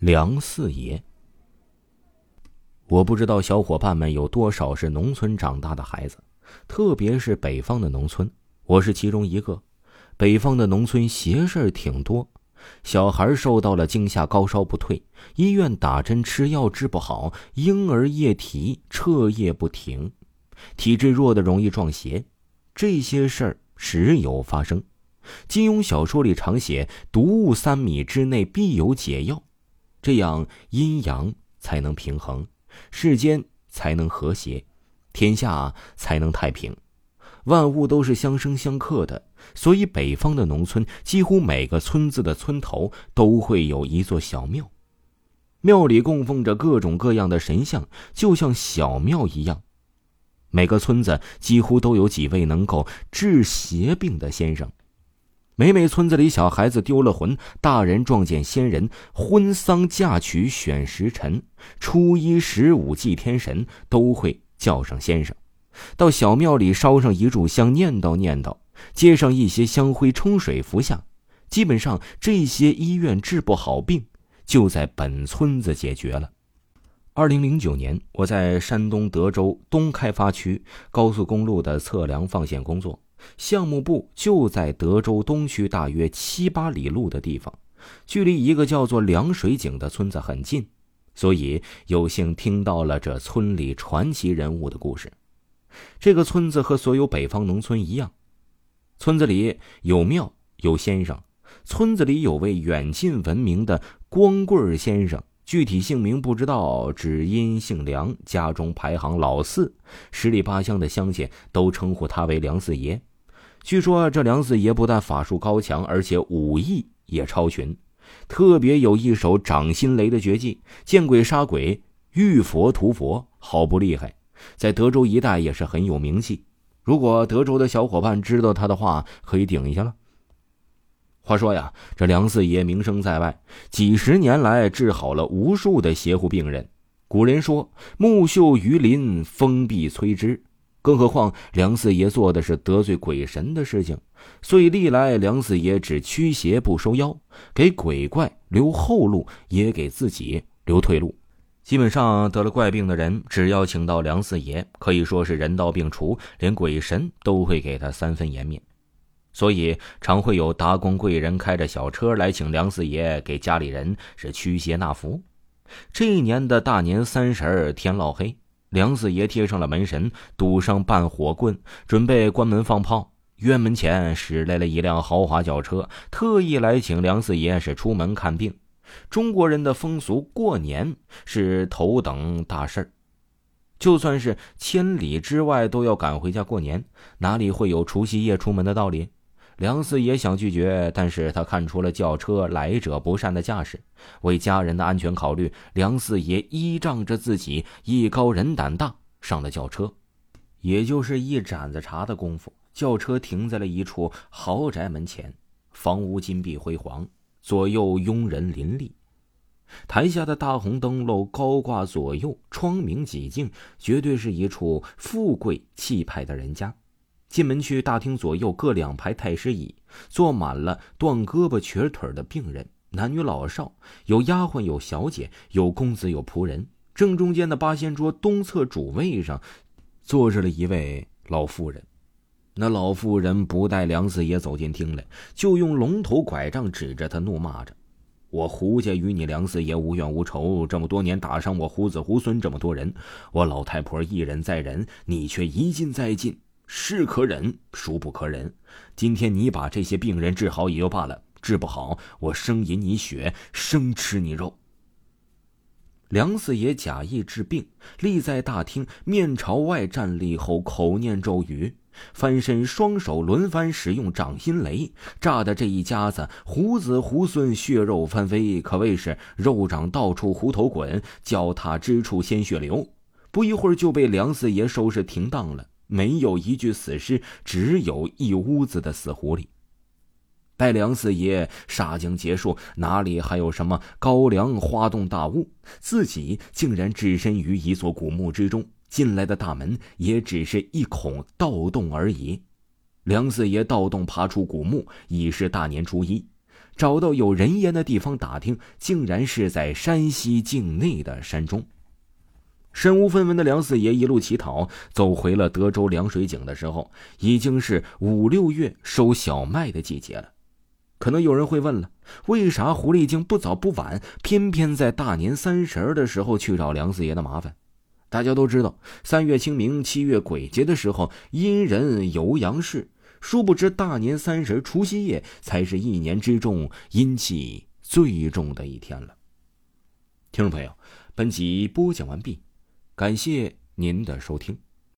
梁四爷。我不知道小伙伴们有多少是农村长大的孩子，特别是北方的农村，我是其中一个。北方的农村邪事儿挺多，小孩受到了惊吓，高烧不退，医院打针吃药治不好，婴儿夜啼彻夜不停，体质弱的容易撞邪，这些事儿时有发生。金庸小说里常写“毒物三米之内必有解药”，这样阴阳才能平衡。世间才能和谐，天下才能太平，万物都是相生相克的。所以，北方的农村几乎每个村子的村头都会有一座小庙，庙里供奉着各种各样的神像，就像小庙一样。每个村子几乎都有几位能够治邪病的先生。每每村子里小孩子丢了魂，大人撞见仙人，婚丧嫁娶选时辰，初一十五祭天神，都会叫上先生，到小庙里烧上一炷香，念叨念叨，接上一些香灰冲水服下，基本上这些医院治不好病，就在本村子解决了。二零零九年，我在山东德州东开发区高速公路的测量放线工作。项目部就在德州东区大约七八里路的地方，距离一个叫做凉水井的村子很近，所以有幸听到了这村里传奇人物的故事。这个村子和所有北方农村一样，村子里有庙有先生，村子里有位远近闻名的光棍先生，具体姓名不知道，只因姓梁，家中排行老四，十里八乡的乡亲都称呼他为梁四爷。据说这梁四爷不但法术高强，而且武艺也超群，特别有一手掌心雷的绝技，见鬼杀鬼，遇佛屠佛，好不厉害，在德州一带也是很有名气。如果德州的小伙伴知道他的话，可以顶一下了。话说呀，这梁四爷名声在外，几十年来治好了无数的邪乎病人。古人说：“木秀于林，风必摧之。”更何况梁四爷做的是得罪鬼神的事情，所以历来梁四爷只驱邪不收妖，给鬼怪留后路，也给自己留退路。基本上得了怪病的人，只要请到梁四爷，可以说是人到病除，连鬼神都会给他三分颜面。所以常会有达官贵人开着小车来请梁四爷给家里人是驱邪纳福。这一年的大年三十儿天烙黑。梁四爷贴上了门神，堵上半火棍，准备关门放炮。院门前驶来了一辆豪华轿车，特意来请梁四爷是出门看病。中国人的风俗，过年是头等大事儿，就算是千里之外都要赶回家过年，哪里会有除夕夜出门的道理？梁四爷想拒绝，但是他看出了轿车来者不善的架势，为家人的安全考虑，梁四爷依仗着自己艺高人胆大，上了轿车。也就是一盏子茶的功夫，轿车停在了一处豪宅门前，房屋金碧辉煌，左右佣人林立，台下的大红灯笼高挂左右，窗明几净，绝对是一处富贵气派的人家。进门去，大厅左右各两排太师椅，坐满了断胳膊瘸腿的病人，男女老少，有丫鬟，有小姐，有公子，有仆人。正中间的八仙桌东侧主位上，坐着了一位老妇人。那老妇人不待梁四爷走进厅来，就用龙头拐杖指着他，怒骂着：“我胡家与你梁四爷无怨无仇，这么多年打伤我胡子胡孙这么多人，我老太婆一忍再忍，你却一进再进。”是可忍，孰不可忍？今天你把这些病人治好也就罢了，治不好，我生饮你血，生吃你肉。梁四爷假意治病，立在大厅，面朝外站立后，口念咒语，翻身，双手轮番使用掌心雷，炸的这一家子胡子胡孙，血肉翻飞，可谓是肉掌到处胡头滚，脚踏之处鲜血流。不一会儿就被梁四爷收拾停当了。没有一具死尸，只有一屋子的死狐狸。待梁四爷杀将结束，哪里还有什么高粱花洞大雾？自己竟然置身于一座古墓之中，进来的大门也只是一孔盗洞而已。梁四爷盗洞爬出古墓，已是大年初一。找到有人烟的地方打听，竟然是在山西境内的山中。身无分文的梁四爷一路乞讨，走回了德州凉水井的时候，已经是五六月收小麦的季节了。可能有人会问了，为啥狐狸精不早不晚，偏偏在大年三十的时候去找梁四爷的麻烦？大家都知道，三月清明、七月鬼节的时候，阴人游阳世。殊不知，大年三十除夕夜才是一年之中阴气最重的一天了。听众朋友，本集播讲完毕，感谢您的收听。